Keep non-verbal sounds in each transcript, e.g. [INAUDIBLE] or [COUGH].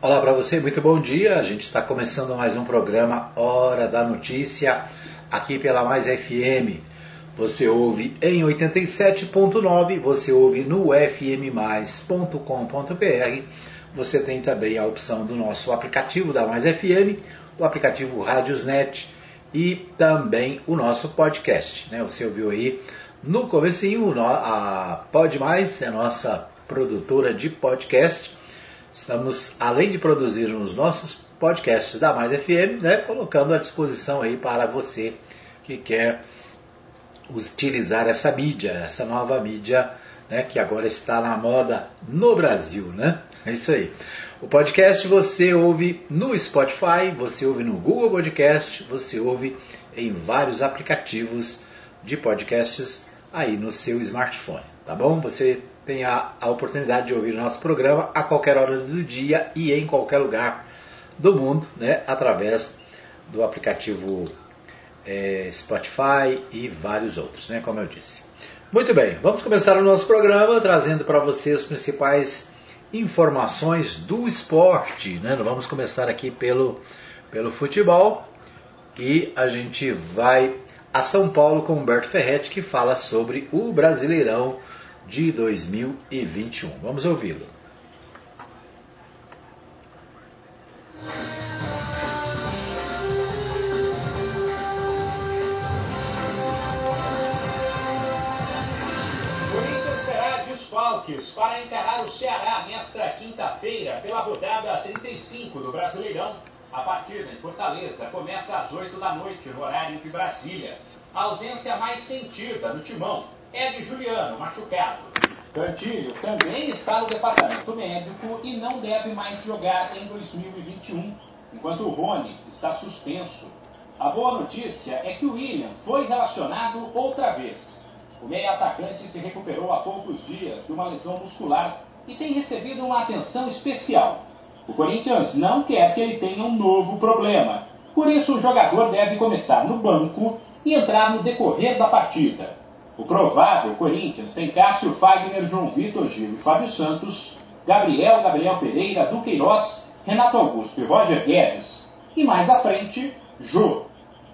Olá para você, muito bom dia. A gente está começando mais um programa Hora da Notícia aqui pela Mais FM. Você ouve em 87.9, você ouve no fmmais.com.br. Você tem também a opção do nosso aplicativo da Mais FM, o aplicativo Rádiosnet e também o nosso podcast. Né? Você ouviu aí no comecinho a Pod Mais, é a nossa produtora de podcast Estamos, além de produzir os nossos podcasts da Mais FM, né, colocando à disposição aí para você que quer utilizar essa mídia, essa nova mídia né, que agora está na moda no Brasil. Né? É isso aí. O podcast você ouve no Spotify, você ouve no Google Podcast, você ouve em vários aplicativos de podcasts aí no seu smartphone, tá bom? Você tem a, oportunidade de ouvir o nosso programa a qualquer hora do dia e em qualquer lugar do mundo, né, através do aplicativo é, Spotify e vários outros, né, como eu disse. Muito bem, vamos começar o nosso programa trazendo para você as principais informações do esporte. Né? Vamos começar aqui pelo, pelo futebol e a gente vai a São Paulo com Humberto Ferretti que fala sobre o Brasileirão de 2021. Vamos ouvi-lo. Desfalques para encarar o Ceará nesta quinta-feira pela rodada 35 do Brasileirão. A partida em Fortaleza começa às 8 da noite, no horário de Brasília. A ausência mais sentida no timão é de Juliano, machucado. Cantilho também está no departamento médico e não deve mais jogar em 2021, enquanto o Rony está suspenso. A boa notícia é que o William foi relacionado outra vez. O meio atacante se recuperou há poucos dias de uma lesão muscular e tem recebido uma atenção especial. O Corinthians não quer que ele tenha um novo problema. Por isso, o jogador deve começar no banco e entrar no decorrer da partida. O provável Corinthians tem Cássio Fagner, João Vitor Gil Fábio Santos, Gabriel, Gabriel Pereira, Duqueiroz, Renato Augusto e Roger Guedes. E mais à frente, Jô.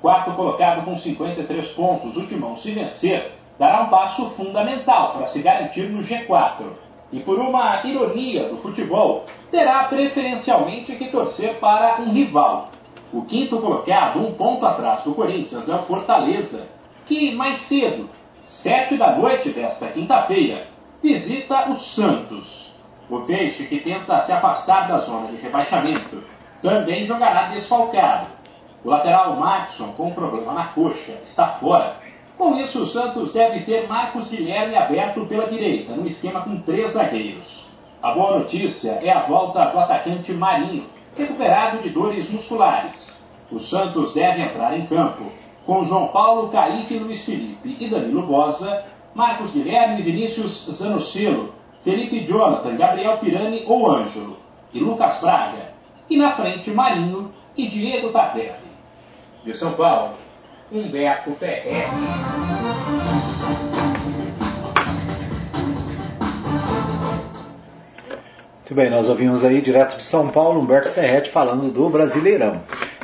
Quarto colocado com 53 pontos, o Timão se vencer, dará um passo fundamental para se garantir no G4. E por uma ironia do futebol, terá preferencialmente que torcer para um rival. O quinto colocado, um ponto atrás do Corinthians, é o Fortaleza, que mais cedo sete da noite desta quinta-feira, visita o Santos. O Peixe, que tenta se afastar da zona de rebaixamento, também jogará desfalcado. O lateral Maxson, com problema na coxa, está fora. Com isso, o Santos deve ter Marcos Guilherme aberto pela direita, no esquema com três zagueiros. A boa notícia é a volta do atacante Marinho, recuperado de dores musculares. O Santos deve entrar em campo com João Paulo, Kaique, Luiz Felipe e Danilo Bosa, Marcos Guilherme, Vinícius Zanocelo, Felipe Jonathan, Gabriel Pirani ou Ângelo, e Lucas Braga, e na frente Marinho e Diego Tardelli. De São Paulo, Humberto Ferretti. Muito bem, nós ouvimos aí direto de São Paulo Humberto Ferretti falando do Brasileirão.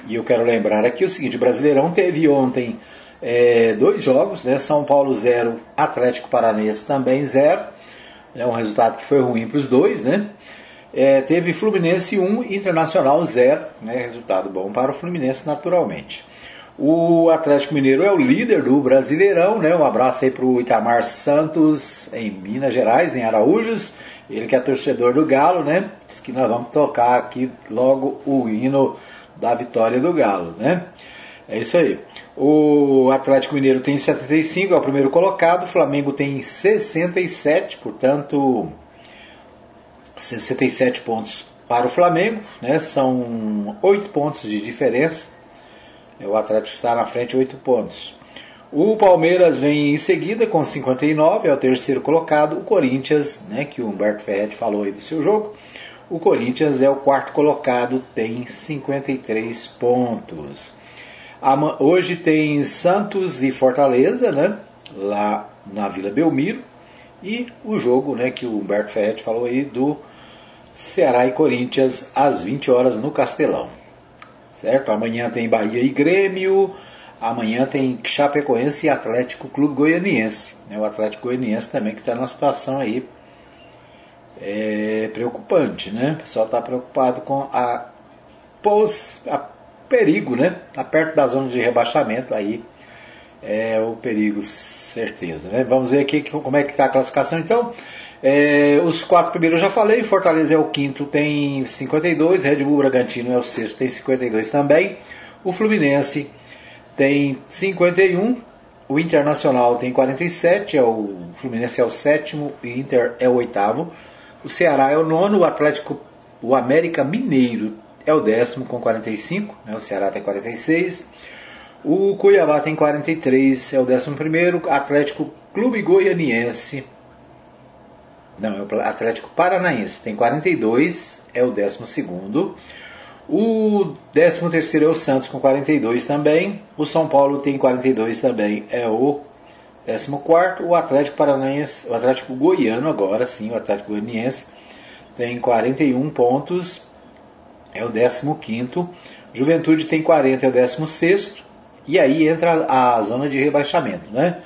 E eu quero lembrar aqui o seguinte: o Brasileirão teve ontem é, dois jogos, né? São Paulo 0, Atlético Paranense também 0. É um resultado que foi ruim para os dois, né? É, teve Fluminense 1, Internacional 0, né? resultado bom para o Fluminense naturalmente. O Atlético Mineiro é o líder do Brasileirão, né? Um abraço aí para o Itamar Santos em Minas Gerais, em Araújos. Ele que é torcedor do Galo, né? Diz que nós vamos tocar aqui logo o hino da vitória do Galo, né? É isso aí. O Atlético Mineiro tem 75, é o primeiro colocado. O Flamengo tem 67, portanto, 67 pontos para o Flamengo, né? São 8 pontos de diferença. O Atlético está na frente, 8 pontos. O Palmeiras vem em seguida com 59, é o terceiro colocado. O Corinthians, né, que o Humberto Ferretti falou aí do seu jogo, o Corinthians é o quarto colocado, tem 53 pontos. Hoje tem Santos e Fortaleza, né? Lá na Vila Belmiro. E o jogo, né, que o Humberto Ferretti falou aí do Ceará e Corinthians às 20 horas no Castelão. Certo? Amanhã tem Bahia e Grêmio. Amanhã tem Chapecoense e Atlético Clube Goianiense. Né? O Atlético Goianiense também que está numa situação aí é, preocupante, né? O pessoal está preocupado com a, pos, a perigo, né? Está perto da zona de rebaixamento aí é o perigo, certeza. Né? Vamos ver aqui como é que está a classificação então. É, os quatro primeiros eu já falei, Fortaleza é o quinto, tem 52, Red Bull Bragantino é o sexto, tem 52 também. O Fluminense tem 51, o Internacional tem 47, é o Fluminense é o sétimo, o Inter é o oitavo. O Ceará é o nono, o Atlético, o América Mineiro é o décimo com 45, né? o Ceará tem 46. O Cuiabá tem 43, é o décimo primeiro. Atlético Clube Goianiense não, é o Atlético Paranaense, tem 42, é o 12. O 13 é o Santos com 42 também. O São Paulo tem 42 também, é o 14. O Atlético Paranaense, o Atlético Goiano agora, sim, o Atlético Goianiense tem 41 pontos, é o 15. Juventude tem 40, é o 16. E aí entra a zona de rebaixamento, né?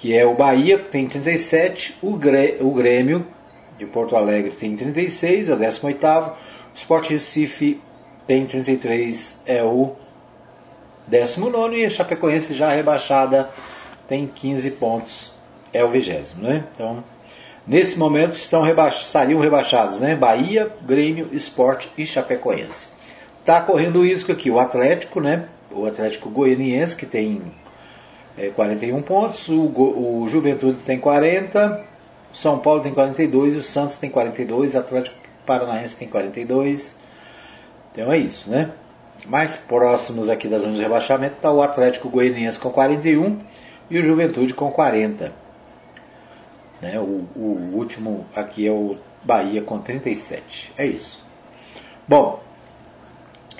que é o Bahia, tem 37, o Grêmio de Porto Alegre tem 36, é o 18 o Sport Recife tem 33, é o 19 e a Chapecoense já rebaixada tem 15 pontos, é o 20 né? Então, nesse momento estão rebaix... estariam rebaixados, né? Bahia, Grêmio, Sport e Chapecoense. Está correndo risco aqui o Atlético, né? O Atlético Goianiense que tem é, 41 pontos, o, o Juventude tem 40, o São Paulo tem 42, o Santos tem 42, o Atlético Paranaense tem 42. Então é isso, né? Mais próximos aqui da zona de rebaixamento está o Atlético Goianiense com 41 e o Juventude com 40. Né? O, o último aqui é o Bahia com 37. É isso. Bom,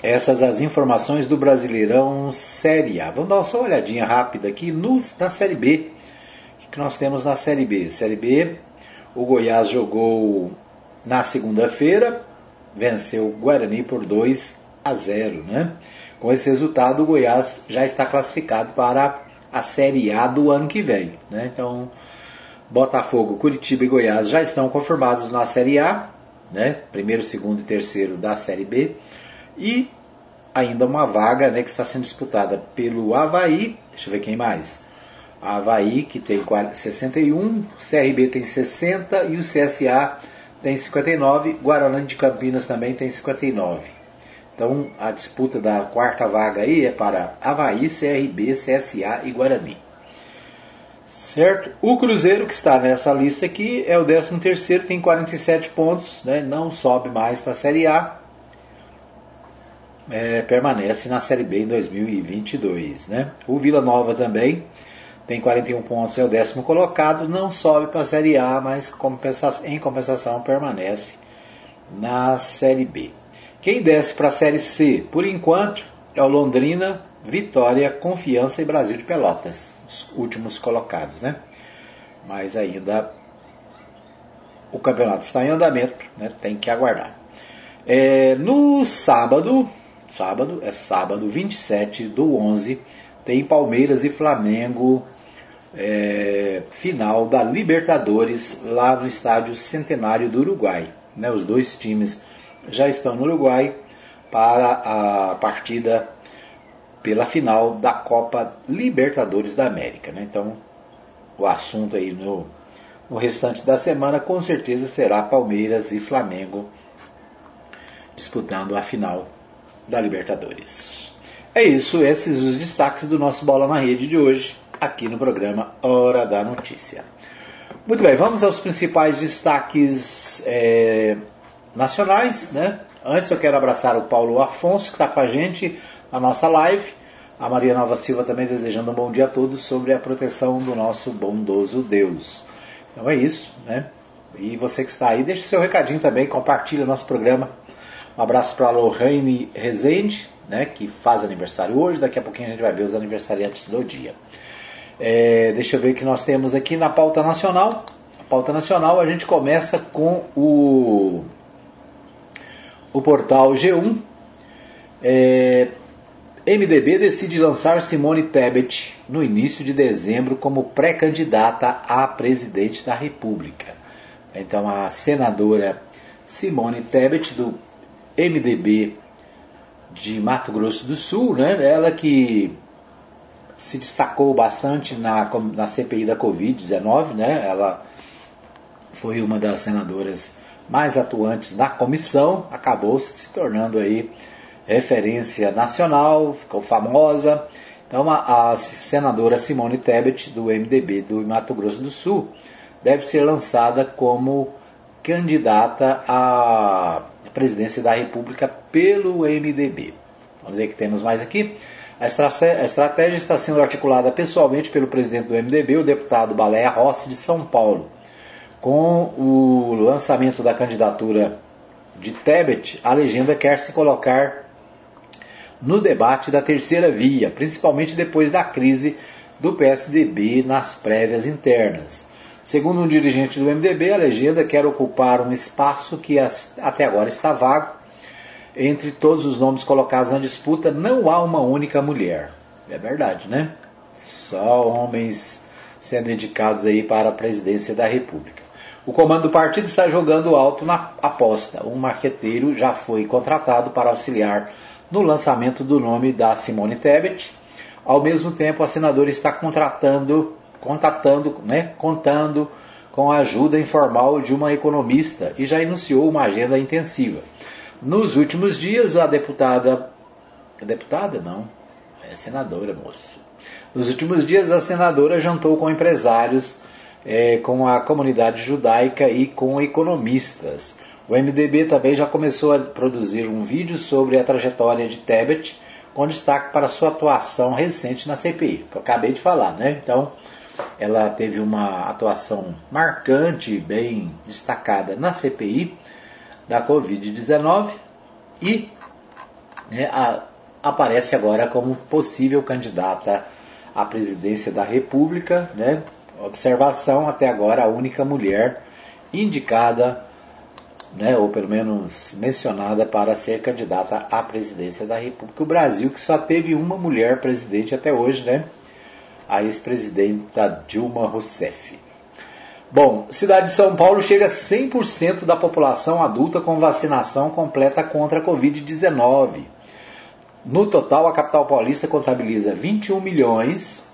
essas as informações do Brasileirão Série A. Vamos dar só uma olhadinha rápida aqui no, na Série B. O que nós temos na Série B? Série B, o Goiás jogou na segunda-feira, venceu o Guarani por 2 a 0. Né? Com esse resultado, o Goiás já está classificado para a Série A do ano que vem. Né? Então, Botafogo, Curitiba e Goiás já estão confirmados na Série A, né? primeiro, segundo e terceiro da Série B e ainda uma vaga né, que está sendo disputada pelo Havaí, deixa eu ver quem mais. Havaí, que tem 61, CRB tem 60 e o CSA tem 59, Guarani de Campinas também tem 59. Então a disputa da quarta vaga aí é para Havaí, CRB, CSA e Guarani. Certo? O Cruzeiro que está nessa lista aqui é o 13 terceiro, tem 47 pontos, né? não sobe mais para a Série A é, permanece na Série B em 2022. Né? O Vila Nova também tem 41 pontos, é o décimo colocado, não sobe para a Série A, mas em compensação permanece na Série B. Quem desce para a Série C, por enquanto, é o Londrina, Vitória, Confiança e Brasil de Pelotas, os últimos colocados, né? Mas ainda o campeonato está em andamento, né? tem que aguardar. É, no sábado, sábado, é sábado 27 do 11, tem Palmeiras e Flamengo é, final da Libertadores lá no estádio Centenário do Uruguai. Né? Os dois times já estão no Uruguai para a partida pela final da Copa Libertadores da América. Né? Então, o assunto aí no, no restante da semana com certeza será Palmeiras e Flamengo disputando a final da Libertadores. É isso, esses os destaques do nosso Bola na Rede de hoje, aqui no programa Hora da Notícia. Muito bem, vamos aos principais destaques é, nacionais. Né? Antes eu quero abraçar o Paulo Afonso, que está com a gente na nossa live. A Maria Nova Silva também desejando um bom dia a todos sobre a proteção do nosso bondoso Deus. Então é isso, né? E você que está aí, deixe seu recadinho também, compartilha nosso programa um abraço para a Lorraine Rezende, né, que faz aniversário hoje. Daqui a pouquinho a gente vai ver os aniversariantes do dia. É, deixa eu ver o que nós temos aqui na pauta nacional. A pauta nacional a gente começa com o o portal G1, é, MDB decide lançar Simone Tebet no início de dezembro como pré-candidata a presidente da República. Então a senadora Simone Tebet do MDB de Mato Grosso do Sul, né? Ela que se destacou bastante na, na CPI da Covid-19, né? Ela foi uma das senadoras mais atuantes na comissão, acabou se tornando aí referência nacional, ficou famosa. Então a, a senadora Simone Tebet do MDB do Mato Grosso do Sul deve ser lançada como candidata à presidência da República pelo MDB. Vamos ver o que temos mais aqui. A estratégia está sendo articulada pessoalmente pelo presidente do MDB, o deputado Baleia Rossi de São Paulo. Com o lançamento da candidatura de Tebet, a legenda quer se colocar no debate da terceira via, principalmente depois da crise do PSDB nas prévias internas. Segundo um dirigente do MDB, a legenda quer ocupar um espaço que até agora está vago. Entre todos os nomes colocados na disputa, não há uma única mulher. É verdade, né? Só homens sendo indicados aí para a presidência da República. O comando do partido está jogando alto na aposta. Um marqueteiro já foi contratado para auxiliar no lançamento do nome da Simone Tebet. Ao mesmo tempo, a senadora está contratando, contatando, né, contando com a ajuda informal de uma economista e já iniciou uma agenda intensiva. Nos últimos dias, a deputada. A deputada? Não. É senadora, moço. Nos últimos dias, a senadora jantou com empresários, é, com a comunidade judaica e com economistas. O MDB também já começou a produzir um vídeo sobre a trajetória de Tebet, com destaque para sua atuação recente na CPI, que eu acabei de falar, né? Então, ela teve uma atuação marcante, bem destacada na CPI da Covid-19 e né, a, aparece agora como possível candidata à presidência da República, né? Observação até agora a única mulher indicada né, ou pelo menos mencionada para ser candidata à presidência da República. O Brasil que só teve uma mulher presidente até hoje, né? A ex-presidenta Dilma Rousseff. Bom, cidade de São Paulo chega a 100% da população adulta com vacinação completa contra a Covid-19. No total, a capital paulista contabiliza 21 milhões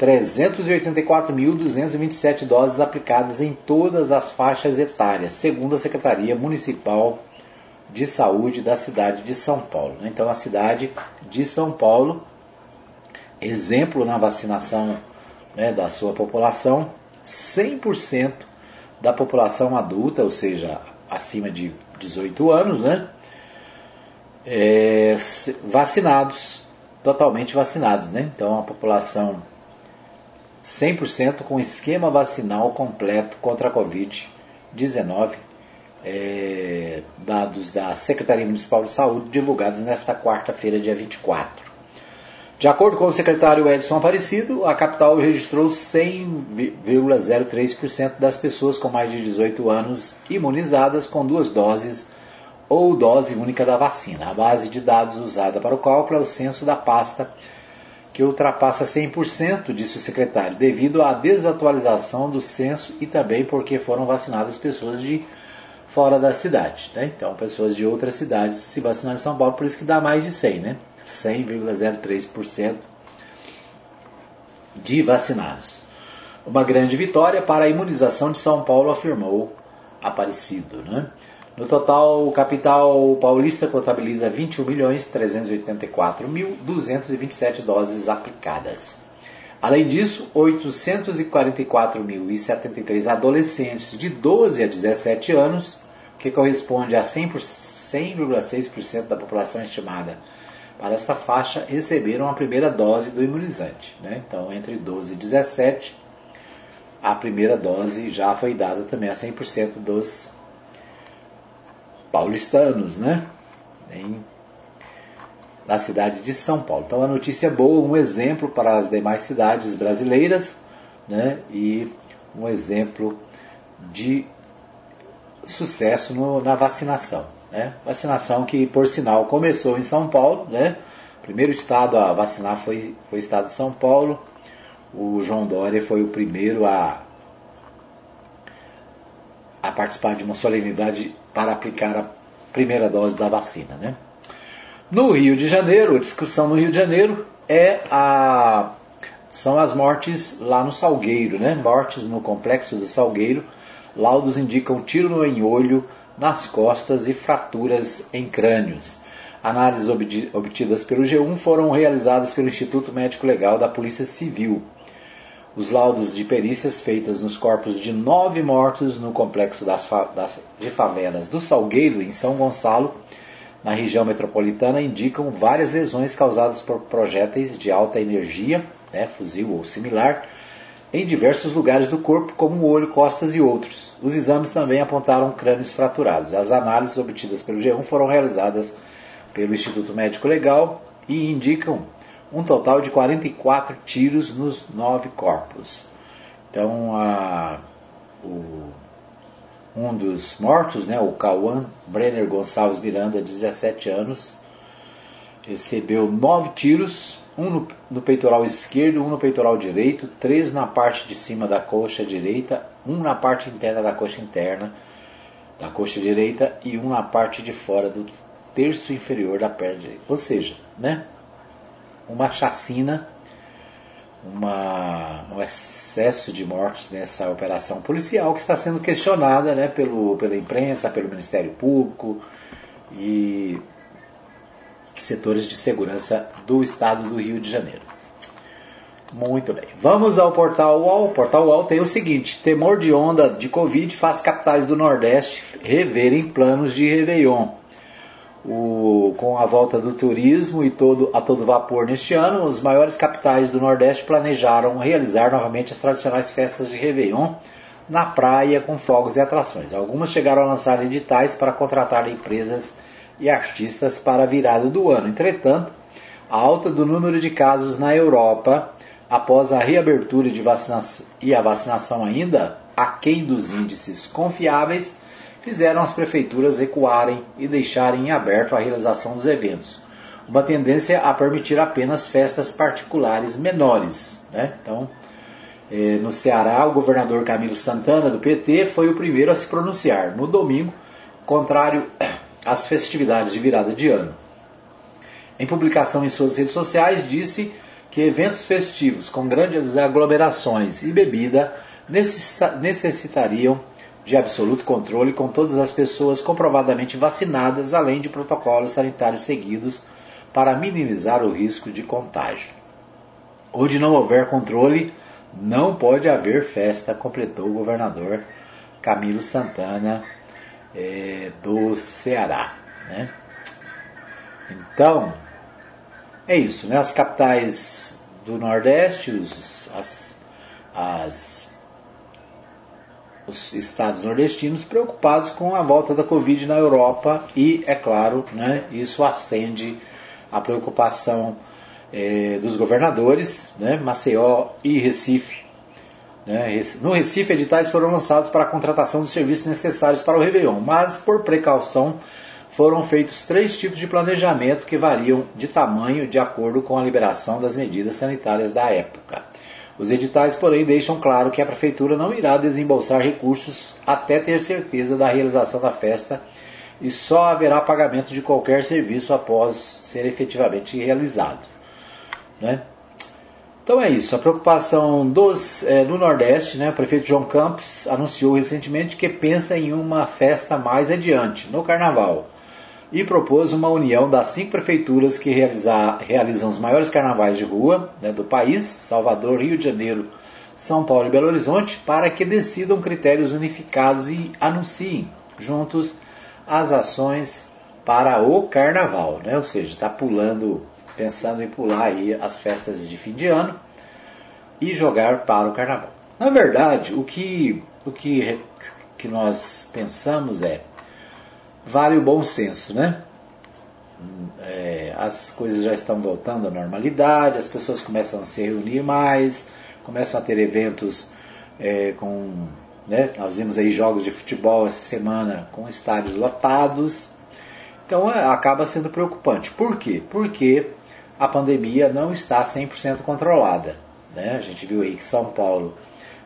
384.227 doses aplicadas em todas as faixas etárias, segundo a Secretaria Municipal de Saúde da cidade de São Paulo. Então, a cidade de São Paulo, exemplo na vacinação né, da sua população, 100% da população adulta, ou seja, acima de 18 anos, né, é, vacinados, totalmente vacinados. Né? Então, a população 100% com esquema vacinal completo contra a Covid-19, é, dados da Secretaria Municipal de Saúde, divulgados nesta quarta-feira, dia 24. De acordo com o secretário Edson Aparecido, a capital registrou 100,03% das pessoas com mais de 18 anos imunizadas com duas doses ou dose única da vacina. A base de dados usada para o cálculo é o censo da pasta que ultrapassa 100%, disse o secretário, devido à desatualização do censo e também porque foram vacinadas pessoas de fora da cidade. Né? Então, pessoas de outras cidades se vacinaram em São Paulo, por isso que dá mais de 100, né? 100,03% de vacinados. Uma grande vitória para a imunização de São Paulo, afirmou Aparecido. Né? No total, o capital paulista contabiliza 21.384.227 doses aplicadas. Além disso, 844.073 adolescentes de 12 a 17 anos, que corresponde a 100,6% da população estimada para esta faixa, receberam a primeira dose do imunizante. Né? Então, entre 12 e 17, a primeira dose já foi dada também a 100% dos paulistanos, né? Em, na cidade de São Paulo. Então, a notícia é boa, um exemplo para as demais cidades brasileiras, né? E um exemplo de sucesso no, na vacinação. Né? Vacinação que, por sinal, começou em São Paulo. Né? O primeiro estado a vacinar foi, foi o estado de São Paulo. O João Dória foi o primeiro a, a participar de uma solenidade para aplicar a primeira dose da vacina. Né? No Rio de Janeiro, a discussão no Rio de Janeiro é a são as mortes lá no Salgueiro, né? Mortes no complexo do Salgueiro. Laudos indicam tiro no olho, nas costas e fraturas em crânios. Análises obtidas pelo G1 foram realizadas pelo Instituto Médico Legal da Polícia Civil. Os laudos de perícias feitas nos corpos de nove mortos no complexo das, das, de favelas do Salgueiro, em São Gonçalo, na região metropolitana, indicam várias lesões causadas por projéteis de alta energia né, fuzil ou similar, em diversos lugares do corpo, como o olho, costas e outros. Os exames também apontaram crânios fraturados. As análises obtidas pelo G1 foram realizadas pelo Instituto Médico Legal e indicam um total de 44 tiros nos nove corpos. Então, a, o, um dos mortos, né, o Cauã Brenner Gonçalves Miranda, de 17 anos, recebeu nove tiros um no, no, peitoral esquerdo, um no peitoral direito, três na parte de cima da coxa direita, um na parte interna da coxa interna da coxa direita e um na parte de fora do terço inferior da perna direita. Ou seja, né, uma chacina, uma, um excesso de mortes nessa operação policial que está sendo questionada né, pelo, pela imprensa, pelo Ministério Público e setores de segurança do estado do Rio de Janeiro. Muito bem. Vamos ao portal UOL. O portal UOL tem o seguinte: temor de onda de Covid faz capitais do Nordeste reverem planos de Réveillon. O, com a volta do turismo e todo, a todo vapor neste ano, os maiores capitais do Nordeste planejaram realizar novamente as tradicionais festas de Réveillon na praia com fogos e atrações. Algumas chegaram a lançar editais para contratar empresas e artistas para a virada do ano. Entretanto, a alta do número de casos na Europa após a reabertura de vacinação e a vacinação ainda aquém dos índices confiáveis fizeram as prefeituras recuarem e deixarem em aberto a realização dos eventos. Uma tendência a permitir apenas festas particulares menores. Né? Então, eh, no Ceará, o governador Camilo Santana, do PT, foi o primeiro a se pronunciar. No domingo, contrário as festividades de virada de ano. Em publicação em suas redes sociais, disse que eventos festivos com grandes aglomerações e bebida necessitariam de absoluto controle com todas as pessoas comprovadamente vacinadas, além de protocolos sanitários seguidos para minimizar o risco de contágio. Onde não houver controle, não pode haver festa, completou o governador Camilo Santana é, do Ceará. Né? Então, é isso. Né? As capitais do Nordeste, os, as, as, os estados nordestinos preocupados com a volta da Covid na Europa e, é claro, né, isso acende a preocupação é, dos governadores, né, Maceió e Recife? No Recife, editais foram lançados para a contratação de serviços necessários para o Réveillon, mas por precaução foram feitos três tipos de planejamento que variam de tamanho de acordo com a liberação das medidas sanitárias da época. Os editais, porém, deixam claro que a Prefeitura não irá desembolsar recursos até ter certeza da realização da festa e só haverá pagamento de qualquer serviço após ser efetivamente realizado. Né? Então é isso, a preocupação dos, é, no Nordeste, né, o prefeito João Campos anunciou recentemente que pensa em uma festa mais adiante, no Carnaval, e propôs uma união das cinco prefeituras que realizar, realizam os maiores carnavais de rua né, do país, Salvador, Rio de Janeiro, São Paulo e Belo Horizonte, para que decidam critérios unificados e anunciem juntos as ações para o Carnaval, né? ou seja, está pulando pensando em pular aí as festas de fim de ano e jogar para o carnaval. Na verdade, o que, o que, que nós pensamos é vale o bom senso, né? É, as coisas já estão voltando à normalidade, as pessoas começam a se reunir mais, começam a ter eventos é, com. Né, nós vimos aí jogos de futebol essa semana com estádios lotados. Então é, acaba sendo preocupante. Por quê? Porque a pandemia não está 100% controlada. Né? A gente viu aí que São Paulo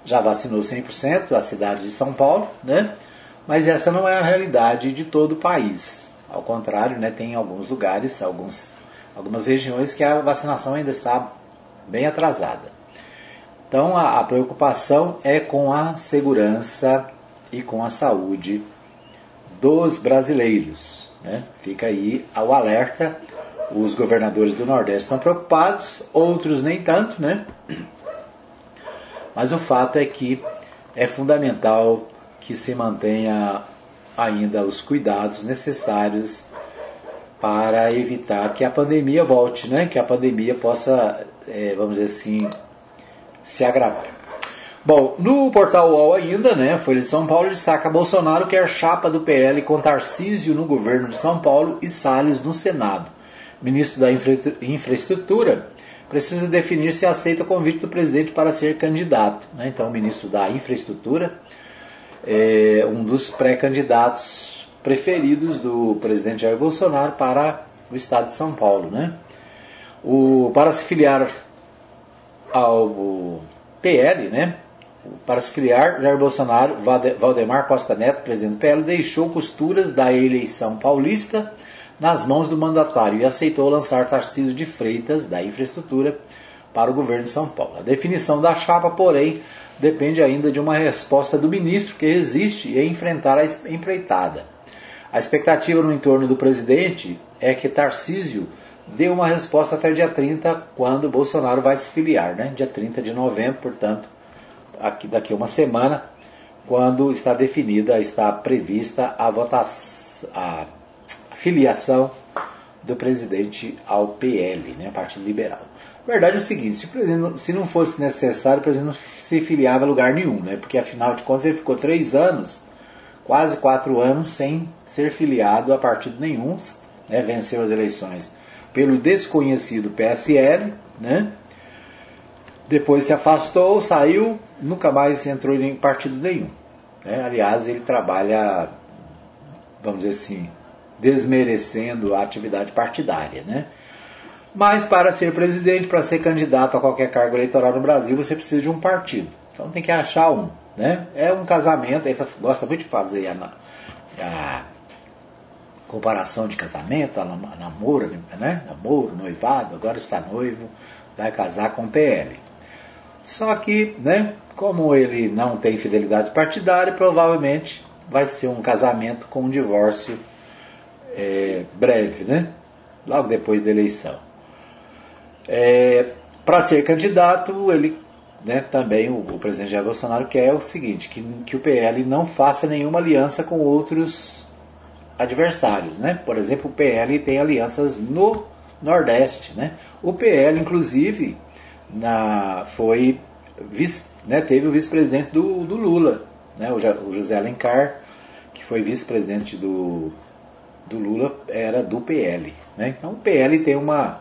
já vacinou 100% a cidade de São Paulo, né? mas essa não é a realidade de todo o país. Ao contrário, né, tem alguns lugares, alguns, algumas regiões que a vacinação ainda está bem atrasada. Então a, a preocupação é com a segurança e com a saúde dos brasileiros. Né? Fica aí o alerta. Os governadores do Nordeste estão preocupados, outros nem tanto, né? Mas o fato é que é fundamental que se mantenha ainda os cuidados necessários para evitar que a pandemia volte, né? Que a pandemia possa, é, vamos dizer assim, se agravar. Bom, no portal UOL ainda, né, Folha de São Paulo destaca Bolsonaro quer chapa do PL com Tarcísio no governo de São Paulo e Salles no Senado. Ministro da Infraestrutura precisa definir se aceita o convite do presidente para ser candidato. Né? Então, o ministro da Infraestrutura é um dos pré-candidatos preferidos do presidente Jair Bolsonaro para o estado de São Paulo. Né? O, para se filiar ao PL, né? Para se filiar, Jair Bolsonaro, Valdemar Costa Neto, presidente do PL, deixou costuras da eleição paulista nas mãos do mandatário e aceitou lançar Tarcísio de Freitas, da infraestrutura, para o governo de São Paulo. A definição da chapa, porém, depende ainda de uma resposta do ministro que resiste em enfrentar a empreitada. A expectativa no entorno do presidente é que Tarcísio deu uma resposta até dia 30, quando Bolsonaro vai se filiar, né? dia 30 de novembro, portanto, aqui, daqui a uma semana, quando está definida, está prevista a votação, a filiação do presidente ao PL, né? Partido Liberal. A verdade é o seguinte, se, se não fosse necessário, o presidente não se filiava a lugar nenhum, né? porque afinal de contas ele ficou três anos, quase quatro anos, sem ser filiado a partido nenhum, né? venceu as eleições pelo desconhecido PSL, né? Depois se afastou, saiu, nunca mais entrou em partido nenhum. Né? Aliás, ele trabalha, vamos dizer assim, desmerecendo a atividade partidária, né? Mas para ser presidente, para ser candidato a qualquer cargo eleitoral no Brasil, você precisa de um partido. Então tem que achar um, né? É um casamento, ele gosta muito de fazer a, a comparação de casamento, namoro, né? namoro, noivado, agora está noivo, vai casar com PL. Só que, né, como ele não tem fidelidade partidária, provavelmente vai ser um casamento com um divórcio é, breve, né? logo depois da eleição. É, Para ser candidato, ele né, também o, o, presidente Jair Bolsonaro quer o seguinte, que, que o PL não faça nenhuma aliança com outros adversários. Né? Por exemplo, o PL tem alianças no Nordeste. Né? O PL, inclusive, na, foi vice, né, teve o vice-presidente do, do, Lula, né, o, o José Alencar, que foi vice-presidente do, do Lula, era do PL. Né? Então o PL tem uma,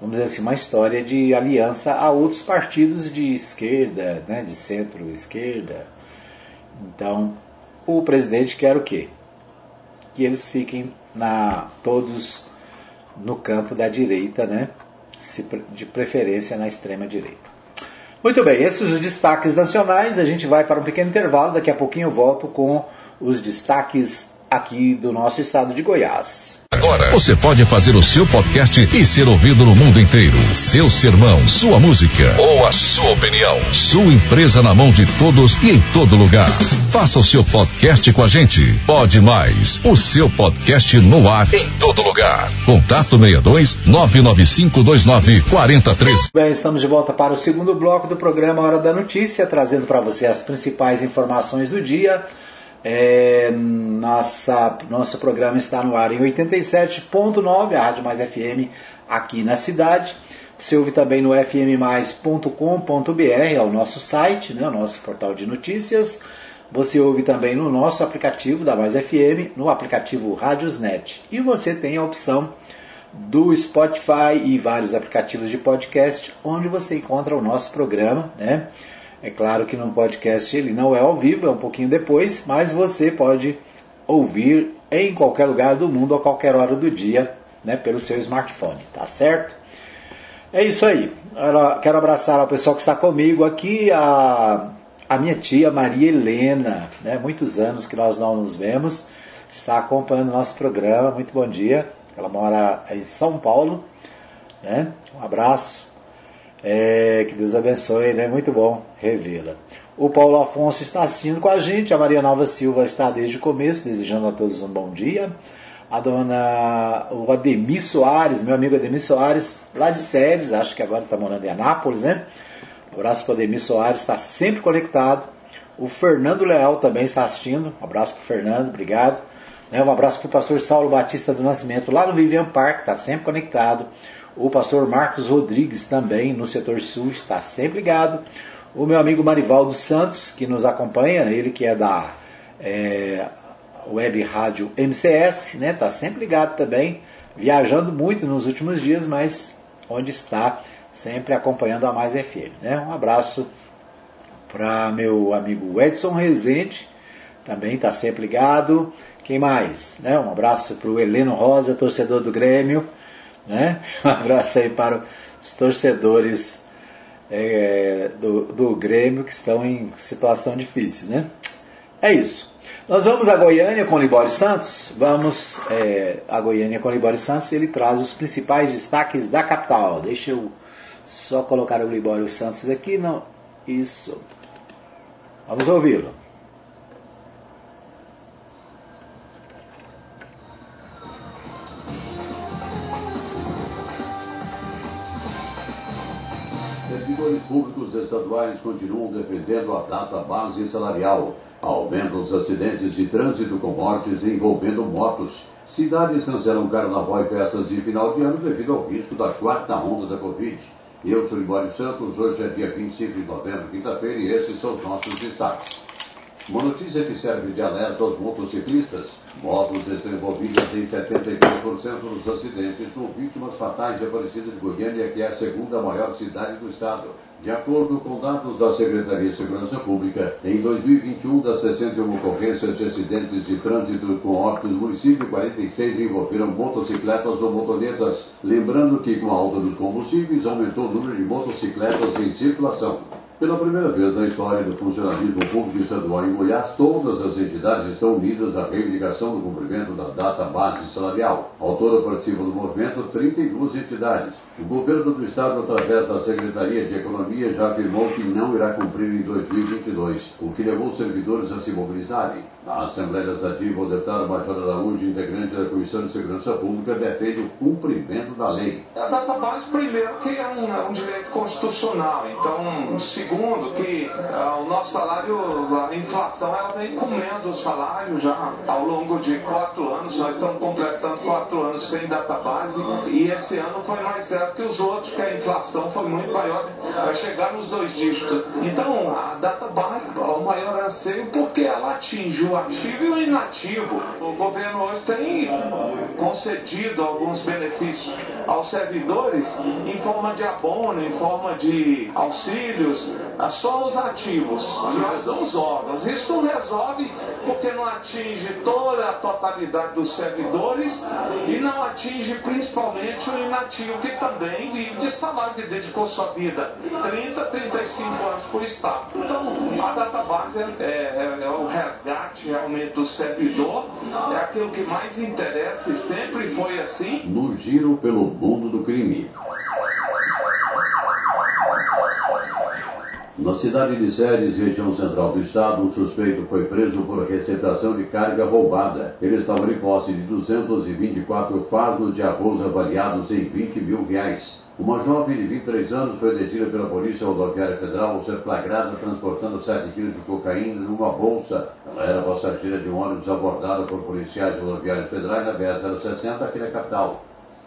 vamos dizer assim, uma história de aliança a outros partidos de esquerda, né, de centro-esquerda. Então o presidente quer o quê? que eles fiquem na, todos no campo da direita, né? de preferência na extrema direita. Muito bem, esses os destaques nacionais. A gente vai para um pequeno intervalo. Daqui a pouquinho eu volto com os destaques aqui do nosso estado de Goiás. Agora você pode fazer o seu podcast e ser ouvido no mundo inteiro. Seu sermão, sua música ou a sua opinião. Sua empresa na mão de todos e em todo lugar. Faça o seu podcast com a gente. Pode mais. O seu podcast no ar em todo lugar. Contato 62 99529 43. Bem, estamos de volta para o segundo bloco do programa Hora da Notícia, trazendo para você as principais informações do dia. É, nossa, nosso programa está no ar em 87.9, a Rádio Mais FM aqui na cidade. Você ouve também no fmmais.com.br, é o nosso site, né, o nosso portal de notícias. Você ouve também no nosso aplicativo da Mais FM, no aplicativo Radiosnet. E você tem a opção do Spotify e vários aplicativos de podcast, onde você encontra o nosso programa, né? É claro que no podcast ele não é ao vivo, é um pouquinho depois, mas você pode ouvir em qualquer lugar do mundo, a qualquer hora do dia, né, pelo seu smartphone, tá certo? É isso aí. Quero abraçar o pessoal que está comigo aqui, a, a minha tia Maria Helena, né, muitos anos que nós não nos vemos, está acompanhando o nosso programa, muito bom dia. Ela mora em São Paulo, né? Um abraço, é, que Deus abençoe, né? Muito bom revê-la. O Paulo Afonso está assistindo com a gente, a Maria Nova Silva está desde o começo, desejando a todos um bom dia. A dona, o Ademir Soares, meu amigo Ademir Soares, lá de Séries, acho que agora está morando em Anápolis, né? Abraço para o Ademir Soares, está sempre conectado. O Fernando Leal também está assistindo. Um abraço para o Fernando, obrigado. Né? Um abraço para o pastor Saulo Batista do Nascimento, lá no Vivian Park, está sempre conectado. O pastor Marcos Rodrigues também, no setor sul, está sempre ligado o meu amigo Marivaldo Santos, que nos acompanha, ele que é da é, Web Rádio MCS, né? Tá sempre ligado também, viajando muito nos últimos dias, mas onde está sempre acompanhando a Mais FM, né? Um abraço para meu amigo Edson Rezende, também está sempre ligado. Quem mais? Né? Um abraço para o Heleno Rosa, torcedor do Grêmio. Né? [LAUGHS] Um abraço aí para os torcedores é, do, do Grêmio que estão em situação difícil, né? É isso. Nós vamos a Goiânia com o Libório Santos. Vamos é, a Goiânia com o Libório Santos. Ele traz os principais destaques da capital. Deixa eu só colocar o Libório Santos aqui. Não, isso. Vamos ouvi-lo. Servidores públicos estaduais continuam defendendo a data base salarial. Aumentam os acidentes de trânsito com mortes envolvendo motos. Cidades cancelam carnaval e festas de final de ano devido ao risco da quarta onda da Covid. Eu sou Libório Santos, hoje é dia 25 de novembro, quinta-feira, e esses são os nossos destaques. Uma notícia que serve de alerta aos motociclistas. Motos estão envolvidas em 73% dos acidentes com vítimas fatais de Aparecida de Goiânia, que é a segunda maior cidade do estado. De acordo com dados da Secretaria de Segurança Pública, em 2021, das 61 ocorrências de acidentes de trânsito com óbitos no município, 46 envolveram motocicletas ou motonetas. Lembrando que, com a alta dos combustíveis, aumentou o número de motocicletas em circulação. Pela primeira vez na história do funcionalismo público estadual em Goiás, todas as entidades estão unidas na reivindicação do cumprimento da data base salarial. A autora participa do movimento 32 entidades. O governo do Estado, através da Secretaria de Economia, já afirmou que não irá cumprir em 2022, o que levou os servidores a se mobilizarem. Na Assembleia Legislativa, o deputado Major Araújo, integrante da Comissão de Segurança Pública, defende o cumprimento da lei. A data base, primeiro, que é um, é um direito constitucional. Então, segundo, que ah, o nosso salário, a inflação, ela vem comendo o salário já ao longo de quatro anos. Nós estamos completando quatro anos sem data base e esse ano foi mais grave que os outros, que a inflação foi muito maior, vai chegar nos dois dígitos. Então, a data base, o maior anseio, porque ela atinge o ativo e o inativo. O governo hoje tem concedido alguns benefícios aos servidores em forma de abono, em forma de auxílios, só os ativos, não os órgãos. Isso não resolve porque não atinge toda a totalidade dos servidores e não atinge principalmente o inativo, que também vive de salário, que dedicou sua vida 30, 35 anos por Estado. Então, a database é, é, é o resgate realmente do servidor, é aquilo que mais interessa e sempre foi assim. No giro pelo mundo do crime. Na cidade de Séries, região central do estado, um suspeito foi preso por receptação de carga roubada. Ele estava em posse de 224 fardos de arroz avaliados em 20 mil reais. Uma jovem de 23 anos foi detida pela Polícia Rodoviária Federal ao ser flagrada transportando 7 quilos de cocaína numa bolsa. Ela era passageira de um ônibus abordado por policiais rodoviários federais na BR-060 aqui na capital.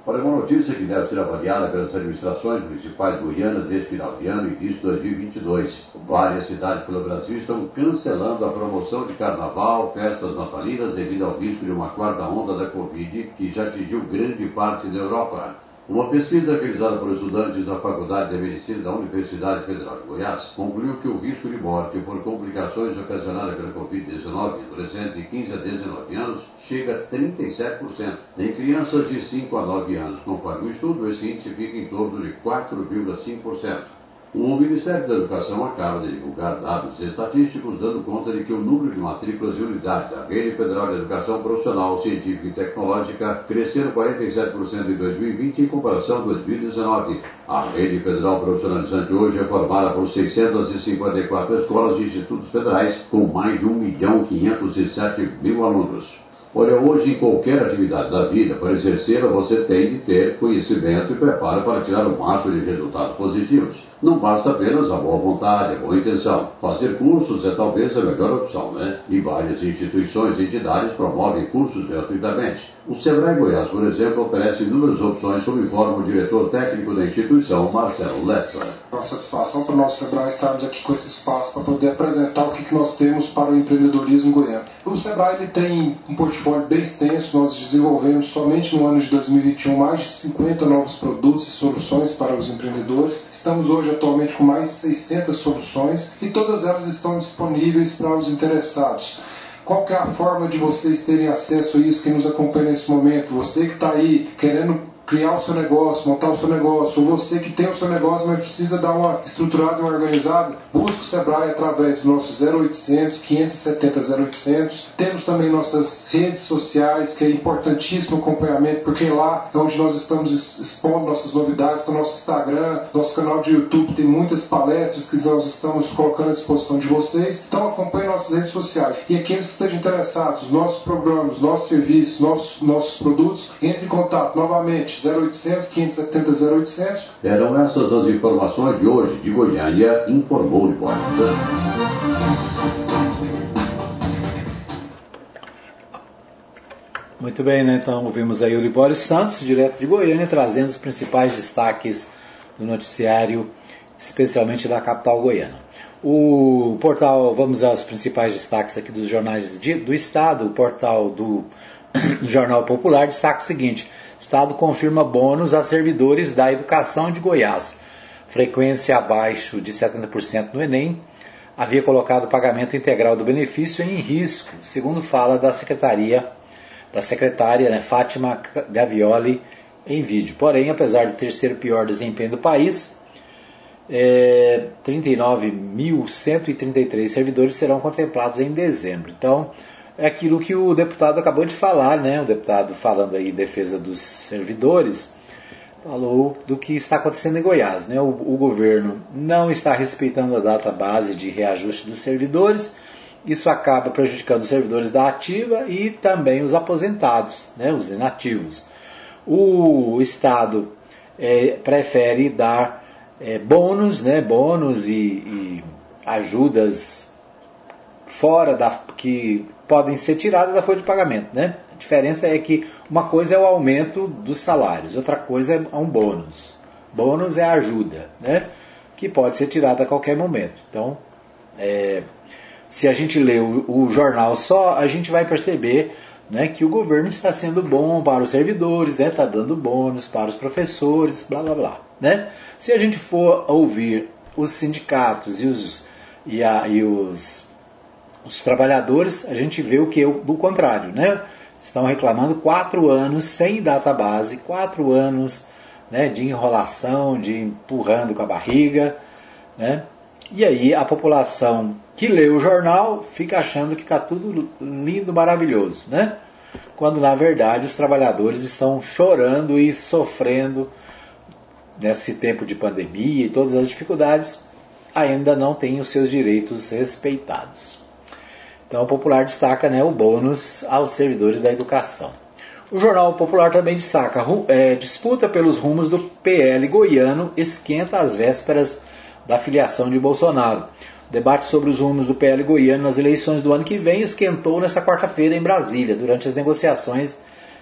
Olha, uma notícia que deve ser avaliada pelas administrações municipais goianas deste final de ano e início de 2022. Várias cidades pelo Brasil estão cancelando a promoção de carnaval, festas natalinas devido ao risco de uma quarta onda da Covid que já atingiu grande parte da Europa. Uma pesquisa realizada por estudantes da Faculdade de Medicina da Universidade Federal de Goiás concluiu que o risco de morte por complicações ocasionadas pela Covid-19 em adolescentes de 15 a 19 anos chega a 37%. Em crianças de 5 a 9 anos, conforme o estudo, esse índice fica em torno de 4,5%. O Ministério da Educação acaba de divulgar dados estatísticos dando conta de que o número de matrículas e unidades da Rede Federal de Educação Profissional, Científica e Tecnológica cresceram 47% em 2020 em comparação com 2019. A Rede Federal Profissionalizante hoje é formada por 654 escolas e institutos federais com mais de 1 milhão 507 mil alunos. Olha, hoje em qualquer atividade da vida, para exercê-la, você tem de ter conhecimento e preparo para tirar o máximo de resultados positivos. Não basta apenas a boa vontade, a boa intenção. Fazer cursos é talvez a melhor opção, né? E várias instituições e entidades promovem cursos gratuitamente. O Sebrae Goiás, por exemplo, oferece inúmeras opções, como informa o diretor técnico da instituição, Marcelo Lessa. Uma satisfação para o nosso Sebrae estarmos aqui com esse espaço para poder apresentar o que, que nós temos para o empreendedorismo goiano. O Sebrae ele tem um portfólio bem extenso, nós desenvolvemos somente no ano de 2021 mais de 50 novos produtos e soluções para os empreendedores. Estamos hoje atualmente com mais de 600 soluções e todas elas estão disponíveis para os interessados. Qual é a forma de vocês terem acesso a isso, quem nos acompanha nesse momento? Você que está aí querendo criar o seu negócio, montar o seu negócio, ou você que tem o seu negócio, mas precisa dar uma estruturada e uma organizada, busque o Sebrae através do nosso 0800 570 0800. Temos também nossas redes sociais, que é importantíssimo o acompanhamento, porque lá é onde nós estamos expondo nossas novidades, está nosso Instagram, nosso canal de YouTube, tem muitas palestras que nós estamos colocando à disposição de vocês. Então acompanhe nossas redes sociais. E aqueles que estejam interessados, nossos programas, nossos serviços, nossos, nossos produtos, entre em contato novamente 0800 570 0800. Eram essas as informações de hoje de Goiânia, informou o repórter. Muito bem, né? Então ouvimos aí o Libório Santos, direto de Goiânia, trazendo os principais destaques do noticiário, especialmente da capital goiana. O portal, vamos aos principais destaques aqui dos jornais de, do Estado, o portal do [COUGHS] Jornal Popular destaca o seguinte: Estado confirma bônus a servidores da educação de Goiás. Frequência abaixo de 70% no Enem havia colocado o pagamento integral do benefício em risco, segundo fala da secretaria da secretária né, Fátima Gavioli em vídeo. Porém, apesar do terceiro pior desempenho do país, é, 39.133 servidores serão contemplados em dezembro. Então, é aquilo que o deputado acabou de falar, né? O deputado falando aí em defesa dos servidores, falou do que está acontecendo em Goiás, né? O, o governo não está respeitando a data base de reajuste dos servidores. Isso acaba prejudicando os servidores da ativa e também os aposentados, né? Os inativos. O Estado é, prefere dar é, bônus, né? Bônus e, e ajudas fora da que podem ser tiradas da folha de pagamento, né? A diferença é que uma coisa é o aumento dos salários, outra coisa é um bônus. Bônus é a ajuda, né? Que pode ser tirada a qualquer momento. Então, é, se a gente lê o, o, jornal só, a gente vai perceber né, que o governo está sendo bom para os servidores, né, está dando bônus para os professores, blá blá blá. Né? Se a gente for ouvir os sindicatos e os, e, a, e os os trabalhadores, a gente vê o que é do contrário, né? Estão reclamando quatro anos sem data base, quatro anos né, de enrolação, de empurrando com a barriga, né? E aí a população que lê o jornal fica achando que está tudo lindo, maravilhoso, né? Quando na verdade os trabalhadores estão chorando e sofrendo nesse tempo de pandemia e todas as dificuldades, ainda não têm os seus direitos respeitados. Então o Popular destaca né, o bônus aos servidores da educação. O Jornal Popular também destaca é, disputa pelos rumos do PL goiano esquenta às vésperas da filiação de Bolsonaro. O debate sobre os rumos do PL goiano nas eleições do ano que vem esquentou nesta quarta-feira em Brasília, durante as negociações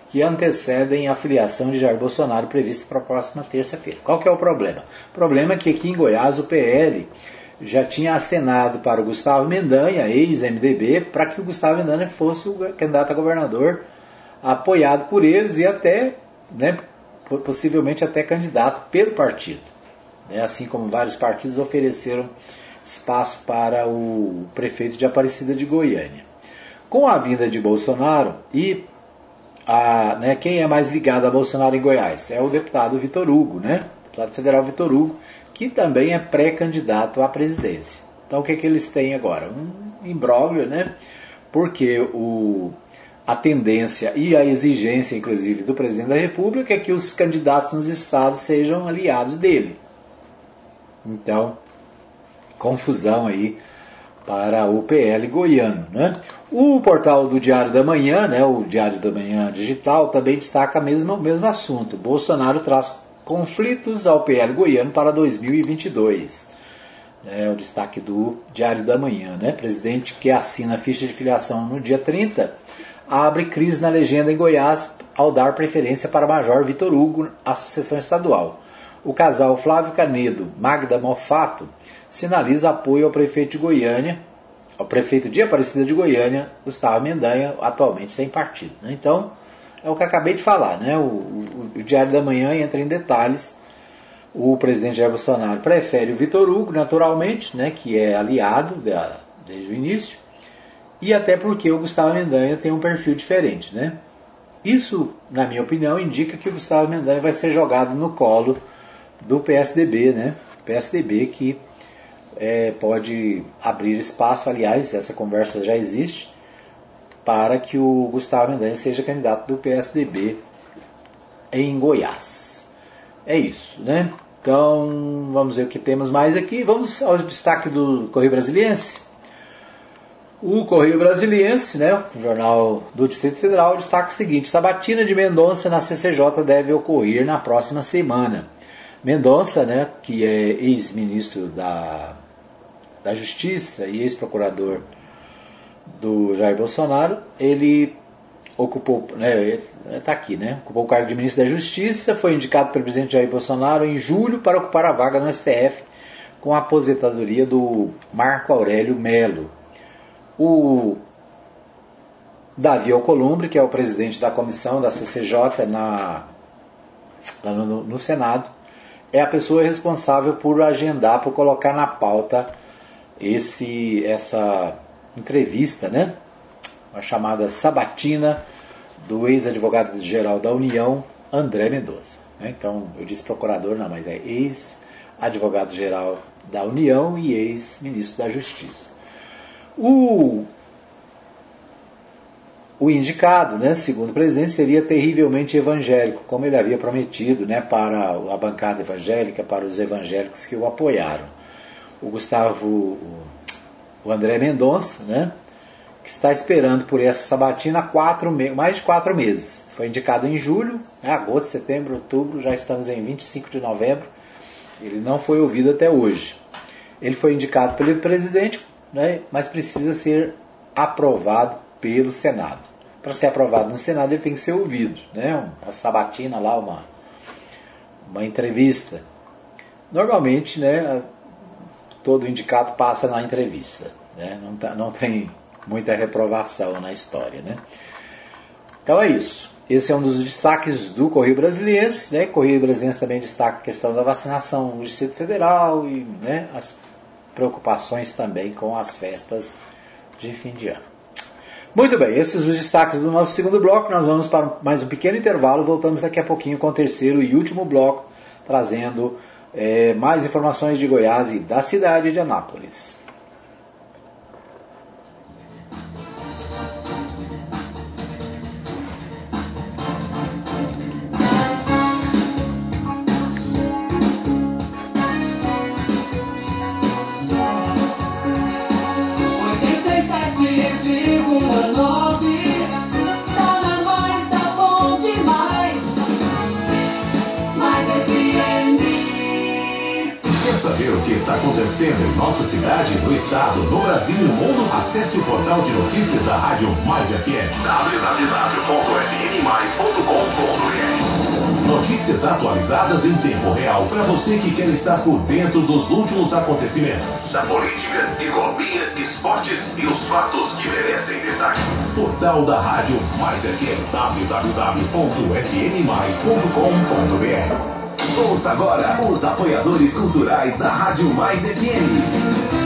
que antecedem a filiação de Jair Bolsonaro prevista para a próxima terça-feira. Qual que é o problema? O problema é que aqui em Goiás o PL já tinha acenado para o Gustavo Mendanha, ex-MDB, para que o Gustavo Mendanha fosse o candidato a governador, apoiado por eles e até né, possivelmente até candidato pelo partido. Né? Assim como vários partidos ofereceram espaço para o prefeito de Aparecida de Goiânia. Com a vinda de Bolsonaro e a, né, quem é mais ligado a Bolsonaro em Goiás? É o deputado Vitor Hugo, né? deputado federal Vitor Hugo, que também é pré-candidato à presidência. Então o que, é que eles têm agora? Um imbróglio, né? Porque o, a tendência e a exigência, inclusive, do presidente da República é que os candidatos nos estados sejam aliados dele. Então, confusão aí para o PL goiano. Né? O portal do Diário da Manhã, né, o Diário da Manhã Digital, também destaca mesmo, o mesmo assunto. Bolsonaro traz conflitos ao PL goiano para 2022. É o destaque do Diário da Manhã. Né? Presidente que assina a ficha de filiação no dia 30 abre crise na legenda em Goiás ao dar preferência para Major Vitor Hugo à sucessão estadual. O casal Flávio Canedo, Magda Mofato, sinaliza apoio ao prefeito de Goiânia, ao prefeito de Aparecida de Goiânia, Gustavo Mendanha, atualmente sem partido. Né? Então, é o que acabei de falar, né? O, o, o, Diário da Manhã entra em detalhes. O presidente Jair Bolsonaro prefere o Vitor Hugo, naturalmente, né? que é aliado da, desde o início, e até porque o Gustavo Mendanha tem um perfil diferente. Né? Isso, na minha opinião, indica que o Gustavo Mendanha vai ser jogado no colo do PSDB, né? PSDB que é, pode abrir espaço, aliás, essa conversa já existe, para que o Gustavo Mendanha seja candidato do PSDB em Goiás. É isso, né? Então, vamos ver o que temos mais aqui. Vamos ao destaque do Correio Brasiliense. O Correio Brasiliense, né, o jornal do Distrito Federal, destaca o seguinte: Sabatina de Mendonça na CCJ deve ocorrer na próxima semana. Mendonça, né, que é ex-ministro da, da Justiça e ex-procurador do Jair Bolsonaro, ele ocupou, né, está aqui, né, ocupou o cargo de ministro da Justiça, foi indicado pelo presidente Jair Bolsonaro em julho para ocupar a vaga no STF com a aposentadoria do Marco Aurélio Melo. O Davi Alcolumbre, que é o presidente da comissão da CCJ na, no, no Senado, é a pessoa responsável por agendar, por colocar na pauta esse, essa entrevista, né? Uma chamada sabatina do ex-advogado-geral da União, André Mendonça. Né? Então, eu disse procurador, não, mas é ex-advogado-geral da União e ex-ministro da Justiça. O o indicado, né, segundo o presidente, seria terrivelmente evangélico, como ele havia prometido né, para a bancada evangélica, para os evangélicos que o apoiaram. O Gustavo, o André Mendonça, né, que está esperando por essa sabatina há quatro, mais de quatro meses. Foi indicado em julho, né, agosto, setembro, outubro, já estamos em 25 de novembro. Ele não foi ouvido até hoje. Ele foi indicado pelo presidente, né, mas precisa ser aprovado pelo Senado para ser aprovado no Senado, ele tem que ser ouvido, né? Uma sabatina lá, uma, uma entrevista. Normalmente, né, todo indicado passa na entrevista, né? Não, tá, não tem muita reprovação na história, né? Então é isso. Esse é um dos destaques do Correio Brasiliense, né? Correio Brasiliense também destaca a questão da vacinação no Distrito Federal e né, as preocupações também com as festas de fim de ano. Muito bem, esses os destaques do nosso segundo bloco. Nós vamos para mais um pequeno intervalo. Voltamos daqui a pouquinho com o terceiro e último bloco, trazendo é, mais informações de Goiás e da cidade de Anápolis. Que está acontecendo em nossa cidade, no estado, no Brasil e no mundo, acesse o portal de notícias da Rádio Mais FM. www.fmmais.com.br Notícias atualizadas em tempo real para você que quer estar por dentro dos últimos acontecimentos. Da política, economia, esportes e os fatos que merecem destaque. Portal da Rádio Mais FM. www.fmmais.com.br Ouça agora os apoiadores culturais da Rádio Mais FM.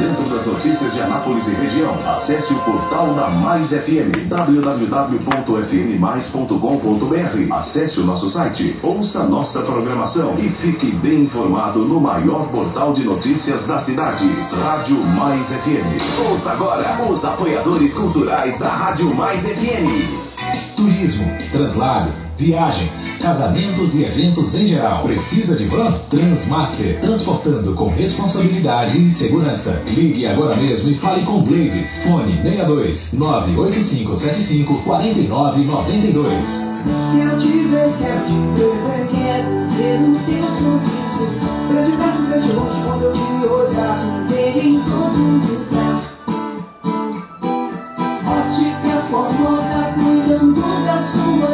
Dentro das notícias de Anápolis e região. Acesse o portal da Mais FM, www.fmmais.com.br. Acesse o nosso site, ouça nossa programação e fique bem informado no maior portal de notícias da cidade, Rádio Mais FM. Ouça agora os apoiadores culturais da Rádio Mais FM. Turismo, translado, viagens, casamentos e eventos em geral. Precisa de van? Transmaster, transportando com responsabilidade e segurança. Ligue agora mesmo e fale com Blades. Fone 62 98575 4992. Quero te ver, quero te ver, quero ver o teu sorriso. Pra de ver de longe, quando eu te olhar, te ver em todo lugar. Ótica Formosa, cuidando suas vidas.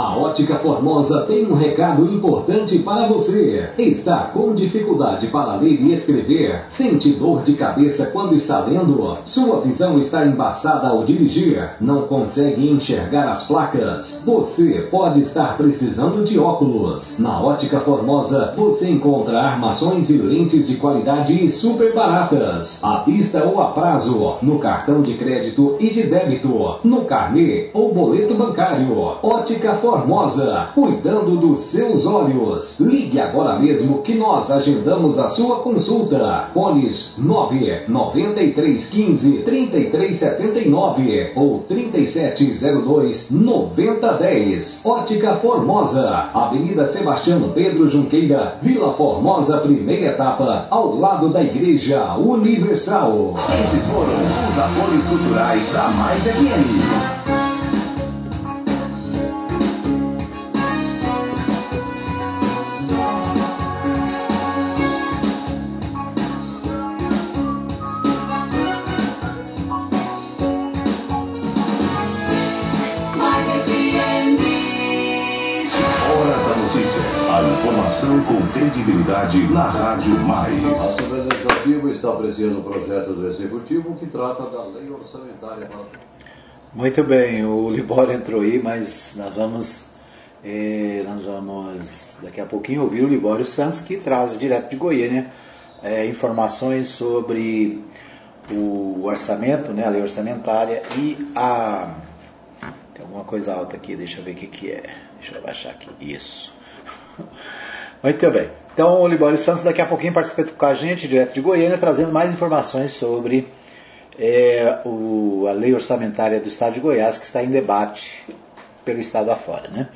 A Ótica Formosa tem um recado importante para você. Está com dificuldade para ler e escrever? Sente dor de cabeça quando está lendo? Sua visão está embaçada ao dirigir? Não consegue enxergar as placas? Você pode estar precisando de óculos. Na Ótica Formosa você encontra armações e lentes de qualidade super baratas. À vista ou a prazo, no cartão de crédito e de débito, no carnê ou boleto bancário. Ótica Formosa, cuidando dos seus olhos. Ligue agora mesmo que nós agendamos a sua consulta. Fones 9 9315 3379 ou 3702 9010. Ótica Formosa, Avenida Sebastião Pedro Junqueira, Vila Formosa, primeira etapa, ao lado da Igreja Universal. Esses foram os apoios culturais da Mais FM. Informação com credibilidade na Rádio Mais. A Assembleia Legislativa está apreciando o projeto do Executivo que trata da lei orçamentária Muito bem, o Libório entrou aí, mas nós vamos, eh, nós vamos daqui a pouquinho ouvir o Libório Santos, que traz direto de Goiânia eh, informações sobre o orçamento, né, a lei orçamentária e a. Tem alguma coisa alta aqui, deixa eu ver o que, que é. Deixa eu abaixar aqui. Isso. [LAUGHS] Muito bem. Então o Libório Santos daqui a pouquinho participa com a gente, direto de Goiânia, trazendo mais informações sobre é, o, a lei orçamentária do Estado de Goiás, que está em debate pelo Estado afora. Né?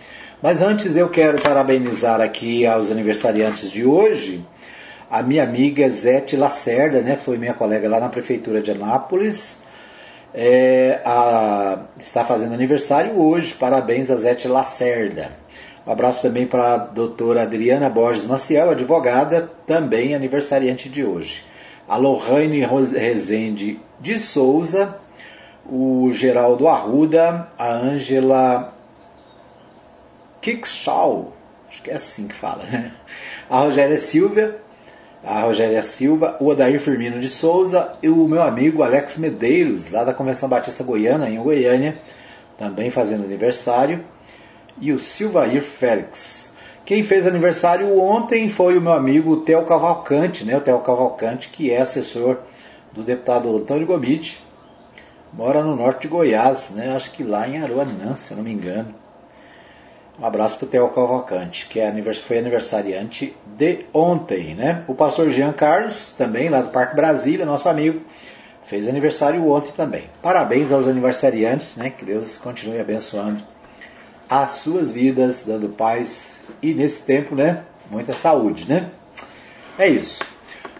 Mas antes eu quero parabenizar aqui aos aniversariantes de hoje, a minha amiga Zete Lacerda, né, foi minha colega lá na Prefeitura de Anápolis, é, a, está fazendo aniversário hoje, parabéns a Zete Lacerda. Um abraço também para a doutora Adriana Borges Maciel, advogada, também aniversariante de hoje. A Lohane Rezende de Souza, o Geraldo Arruda, a Ângela Kickshaw, acho que é assim que fala, né? A Rogéria Silva, a Rogéria Silva, o Odair Firmino de Souza e o meu amigo Alex Medeiros, lá da Convenção Batista Goiana, em Goiânia, também fazendo aniversário, e o Silvair Félix. Quem fez aniversário ontem foi o meu amigo Theo Cavalcante, né? O Theo Cavalcante, que é assessor do deputado Antônio Gomide, mora no norte de Goiás, né? Acho que lá em Aruanã, se eu não me engano. Um abraço para o Theo Cavalcante, que é, foi aniversariante de ontem, né? O pastor Jean Carlos, também lá do Parque Brasília, nosso amigo, fez aniversário ontem também. Parabéns aos aniversariantes, né? Que Deus continue abençoando as suas vidas, dando paz e nesse tempo, né? Muita saúde, né? É isso.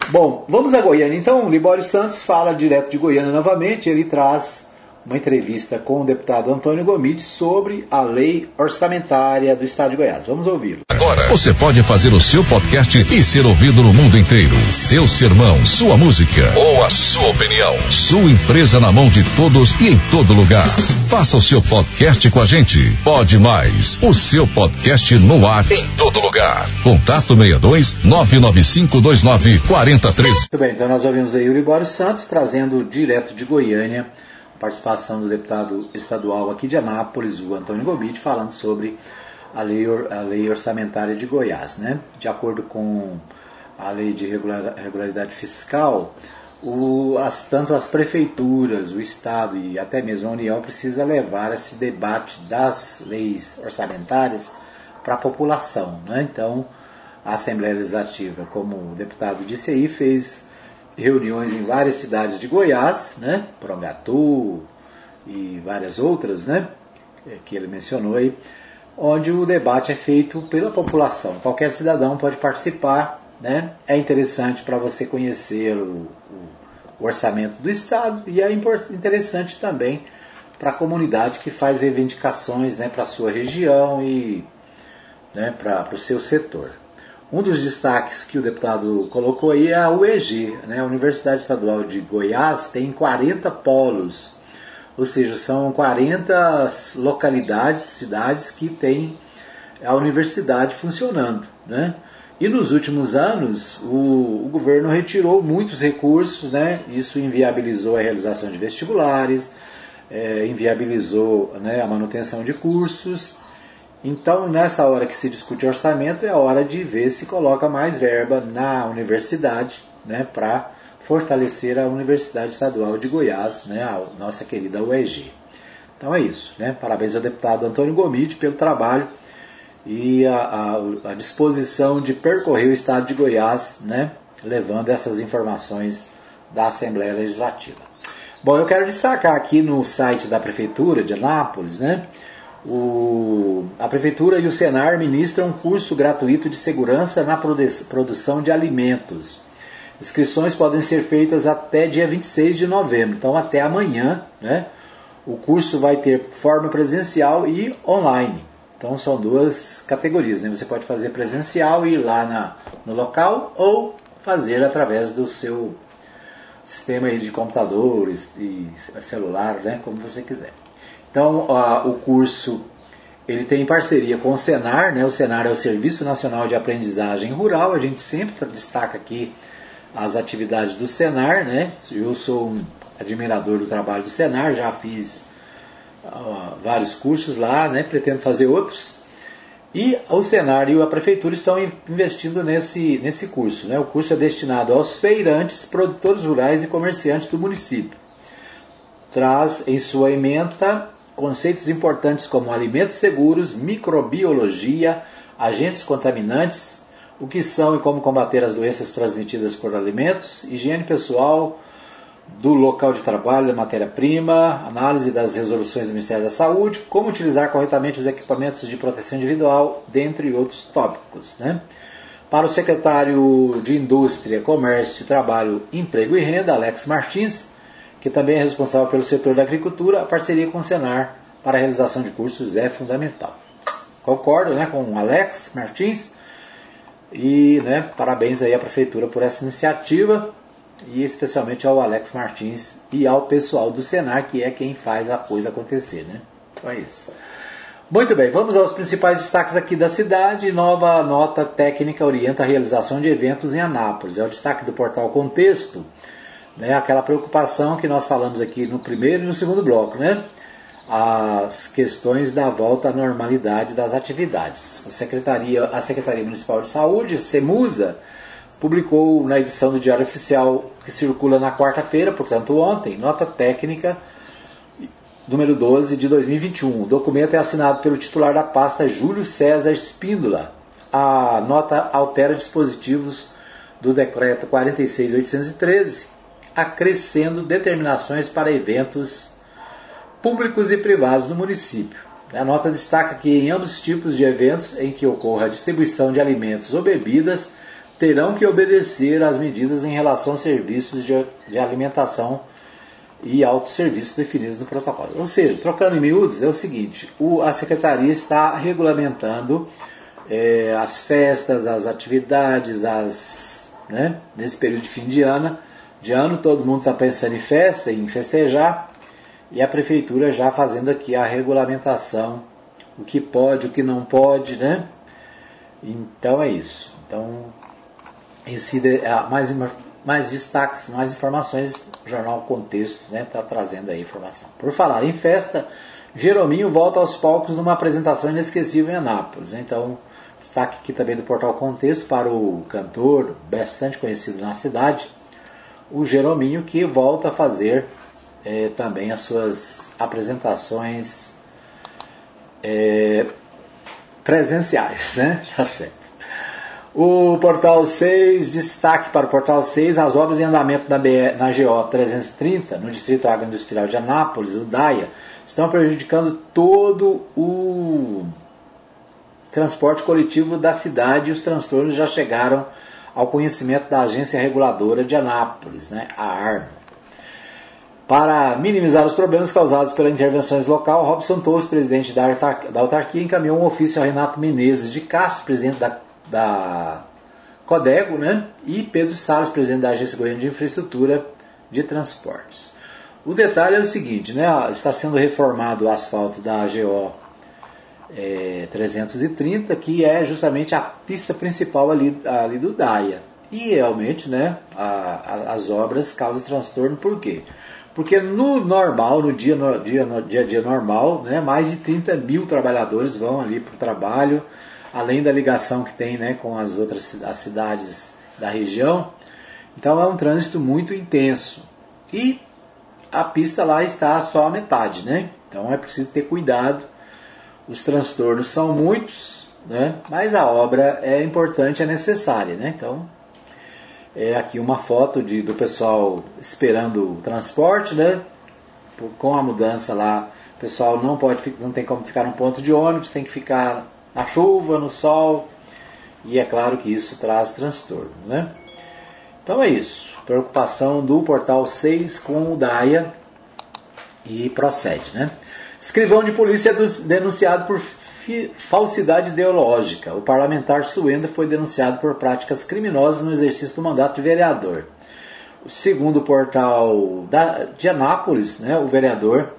Bom, vamos a Goiânia. Então, Libório Santos fala direto de Goiânia novamente. Ele traz uma entrevista com o deputado Antônio Gomide sobre a lei orçamentária do Estado de Goiás. Vamos ouvi-lo. Agora você pode fazer o seu podcast e ser ouvido no mundo inteiro. Seu sermão, sua música ou a sua opinião. Sua empresa na mão de todos e em todo lugar. Faça o seu podcast com a gente. Pode mais. O seu podcast no ar em todo lugar. Contato 62 99529 43. Muito bem, então nós ouvimos aí Yuri Boris Santos trazendo direto de Goiânia participação do deputado estadual aqui de Anápolis, o Antônio Gomide, falando sobre a lei, a lei orçamentária de Goiás. Né? De acordo com a lei de regularidade fiscal, o, as, tanto as prefeituras, o Estado e até mesmo a União precisa levar esse debate das leis orçamentárias para a população. Né? Então, a Assembleia Legislativa, como o deputado disse aí, fez reuniões em várias cidades de Goiás, né? Prongatu e várias outras, né? É, que ele mencionou aí, onde o debate é feito pela população. Qualquer cidadão pode participar, né? É interessante para você conhecer o, o, orçamento do Estado e é interessante também para a comunidade que faz reivindicações né, para a sua região e né, para o seu setor. Um dos destaques que o deputado colocou aí é a UEG, né? a Universidade Estadual de Goiás tem 40 polos, ou seja, são 40 localidades, cidades que têm a universidade funcionando. Né? E nos últimos anos, o, o, governo retirou muitos recursos, né? isso inviabilizou a realização de vestibulares, é, inviabilizou né, a manutenção de cursos então, nessa hora que se discute orçamento, é a hora de ver se coloca mais verba na universidade, né, para fortalecer a Universidade Estadual de Goiás, né, a nossa querida UEG. Então é isso, né? Parabéns ao deputado Antônio Gomide pelo trabalho e a, a, a disposição de percorrer o estado de Goiás, né, levando essas informações da Assembleia Legislativa. Bom, eu quero destacar aqui no site da Prefeitura de Anápolis, né, o, a Prefeitura e o Senar ministram um curso gratuito de segurança na produção de alimentos. Inscrições podem ser feitas até dia 26 de novembro, então até amanhã. Né? O curso vai ter forma presencial e online. Então são duas categorias. Né? Você pode fazer presencial e ir lá na, no local ou fazer através do seu sistema de computadores e celular, né? como você quiser. Então, o curso ele tem parceria com o Senar, né? O Senar é o Serviço Nacional de Aprendizagem Rural. A gente sempre destaca aqui as atividades do Senar, né? Eu sou um admirador do trabalho do Senar, já fiz uh, vários cursos lá, né? Pretendo fazer outros. E o Senar e a Prefeitura estão investindo nesse, nesse curso. Né? O curso é destinado aos feirantes, produtores rurais e comerciantes do município. Traz em sua ementa conceitos importantes como alimentos seguros, microbiologia, agentes contaminantes, o que são e como combater as doenças transmitidas por alimentos, higiene pessoal do local de trabalho da matéria-prima, análise das resoluções do Ministério da Saúde, como utilizar corretamente os equipamentos de proteção individual, dentre outros tópicos. Né? Para o secretário de Indústria, Comércio, Trabalho, Emprego e Renda, Alex Martins, que também é responsável pelo setor da agricultura, a parceria com o Senar para a realização de cursos é fundamental. Concordo né, com o Alex Martins e né, parabéns aí à Prefeitura por essa iniciativa e especialmente ao Alex Martins e ao pessoal do Senar, que é quem faz a coisa acontecer. Né? Então é isso. Muito bem, vamos aos principais destaques aqui da cidade. Nova nota técnica orienta a realização de eventos em Anápolis. É o destaque do portal Contexto né, aquela preocupação que nós falamos aqui no primeiro e no segundo bloco, né? As questões da volta à normalidade das atividades. A Secretaria, a Secretaria Municipal de Saúde, SEMUSA, publicou na edição do Diário Oficial que circula na quarta-feira, portanto ontem, nota técnica número 12 de 2021. O documento é assinado pelo titular da pasta Júlio César Espíndola. A nota altera dispositivos do decreto 46813 acrescendo determinações para eventos públicos e privados no município. A nota destaca que em ambos tipos de eventos em que ocorra a distribuição de alimentos ou bebidas, terão que obedecer às medidas em relação aos serviços de, de alimentação e autosserviços definidos no protocolo. Ou seja, trocando em miúdos, é o seguinte: o, a secretaria está regulamentando é, as festas, as atividades, as, né, nesse período de fim de ano. De ano, todo mundo está pensando em festa, em festejar, e a prefeitura já fazendo aqui a regulamentação, o que pode, o que não pode, né? Então é isso. Então, esse, mais, mais destaques, mais informações, o jornal Contexto está né, tá trazendo aí informação. Por falar em festa, Jerominho volta aos palcos numa apresentação inesquecível em Anápolis. Então, destaque aqui também do portal Contexto para o cantor bastante conhecido na cidade, o Jerominho, que volta a fazer é, também as suas apresentações é, presenciais, né? [LAUGHS] Tá certo. O portal 6, destaque para o portal 6, as obras em andamento na, na GO 330, no Distrito Agroindustrial de Anápolis, o DAIA, estão prejudicando todo o transporte coletivo da cidade e os transtornos já chegaram ao conhecimento da Agência Reguladora de Anápolis, né, a ARMA. Para minimizar os problemas causados pelas intervenções local, Robson Torres, presidente da autarquia, encaminhou um ofício a Renato Menezes de Castro, presidente da da Codego, né? E Pedro Salles, presidente da Agência Goiana de Infraestrutura de Transportes. O detalhe é o seguinte, né? Está sendo reformado o asfalto da AGO é, 330, que é justamente a pista principal ali, ali do DAIA. E realmente, né, a, a, as obras causam transtorno, por quê? Porque no normal, no dia, no dia, no dia a dia normal, né, mais de 30 mil trabalhadores vão ali para o trabalho, além da ligação que tem né, com as outras as cidades da região. Então é um trânsito muito intenso. E a pista lá está só a metade, né? Então é preciso ter cuidado. Os transtornos são muitos, né? Mas a obra é importante, é necessária, né? Então é aqui uma foto de, do pessoal esperando o transporte, né? Com a mudança lá, o pessoal não pode, não tem como ficar no ponto de ônibus, tem que ficar na chuva, no sol, e é claro que isso traz transtorno. Né? Então é isso. Preocupação do portal 6 com o DAIA e procede. Né? Escrivão de polícia é denunciado por falsidade ideológica. O parlamentar Suenda foi denunciado por práticas criminosas no exercício do mandato de vereador. Segundo o portal de Anápolis, né, o vereador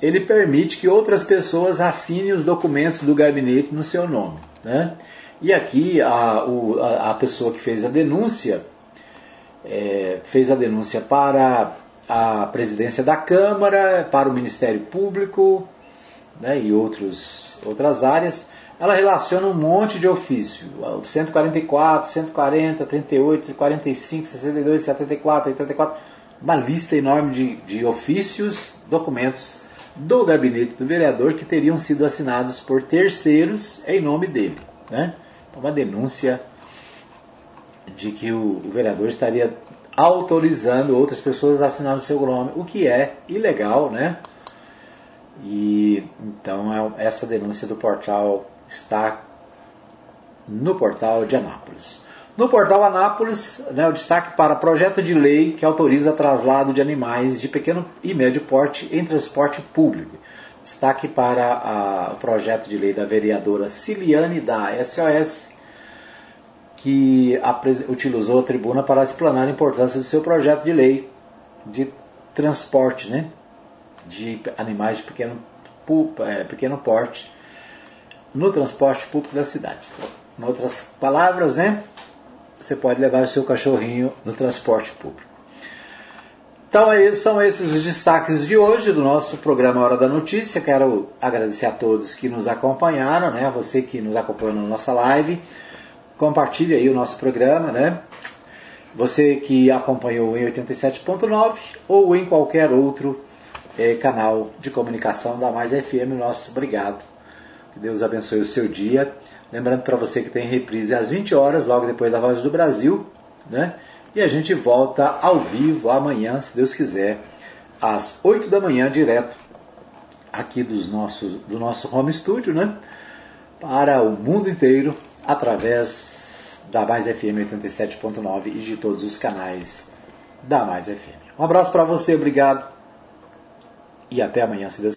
ele permite que outras pessoas assinem os documentos do gabinete no seu nome. Né? E aqui a, o, a, a, pessoa que fez a denúncia é, fez a denúncia para a presidência da Câmara, para o Ministério Público né, e outros, outras áreas. Ela relaciona um monte de ofício, 144, 140, 38, 45, 62, 74, 84, uma lista enorme de, de ofícios, documentos do gabinete do vereador que teriam sido assinados por terceiros em nome dele. Né? Então, uma denúncia de que o, o vereador estaria autorizando outras pessoas a assinar o seu nome, o que é ilegal, né? E então é, essa denúncia do portal está no portal de Anápolis. No portal Anápolis, né, o destaque para projeto de lei que autoriza traslado de animais de pequeno e médio porte em transporte público. Destaque para a, o projeto de lei da vereadora Ciliane da SOS, que utilizou a tribuna para explanar a importância do seu projeto de lei de transporte né, de animais de pequeno, é, pequeno porte no transporte público da cidade. Em outras palavras, né, você pode levar o seu cachorrinho no transporte público. Então, são esses os destaques de hoje do nosso programa Hora da Notícia. Quero agradecer a todos que nos acompanharam, né? A você que nos acompanhou na nossa live. Compartilhe aí o nosso programa, né? Você que acompanhou em 87.9 ou em qualquer outro eh, canal de comunicação da Mais FM, nosso obrigado. Que Deus abençoe o seu dia. Lembrando para você que tem reprise às 20 horas, logo depois da Voz do Brasil, né? E a gente volta ao vivo amanhã, se Deus quiser, às 8 da manhã, direto aqui dos nossos, do nosso home studio, né? Para o mundo inteiro, através da Mais FM 87.9 e de todos os canais da Mais FM. Um abraço para você, obrigado e até amanhã, se Deus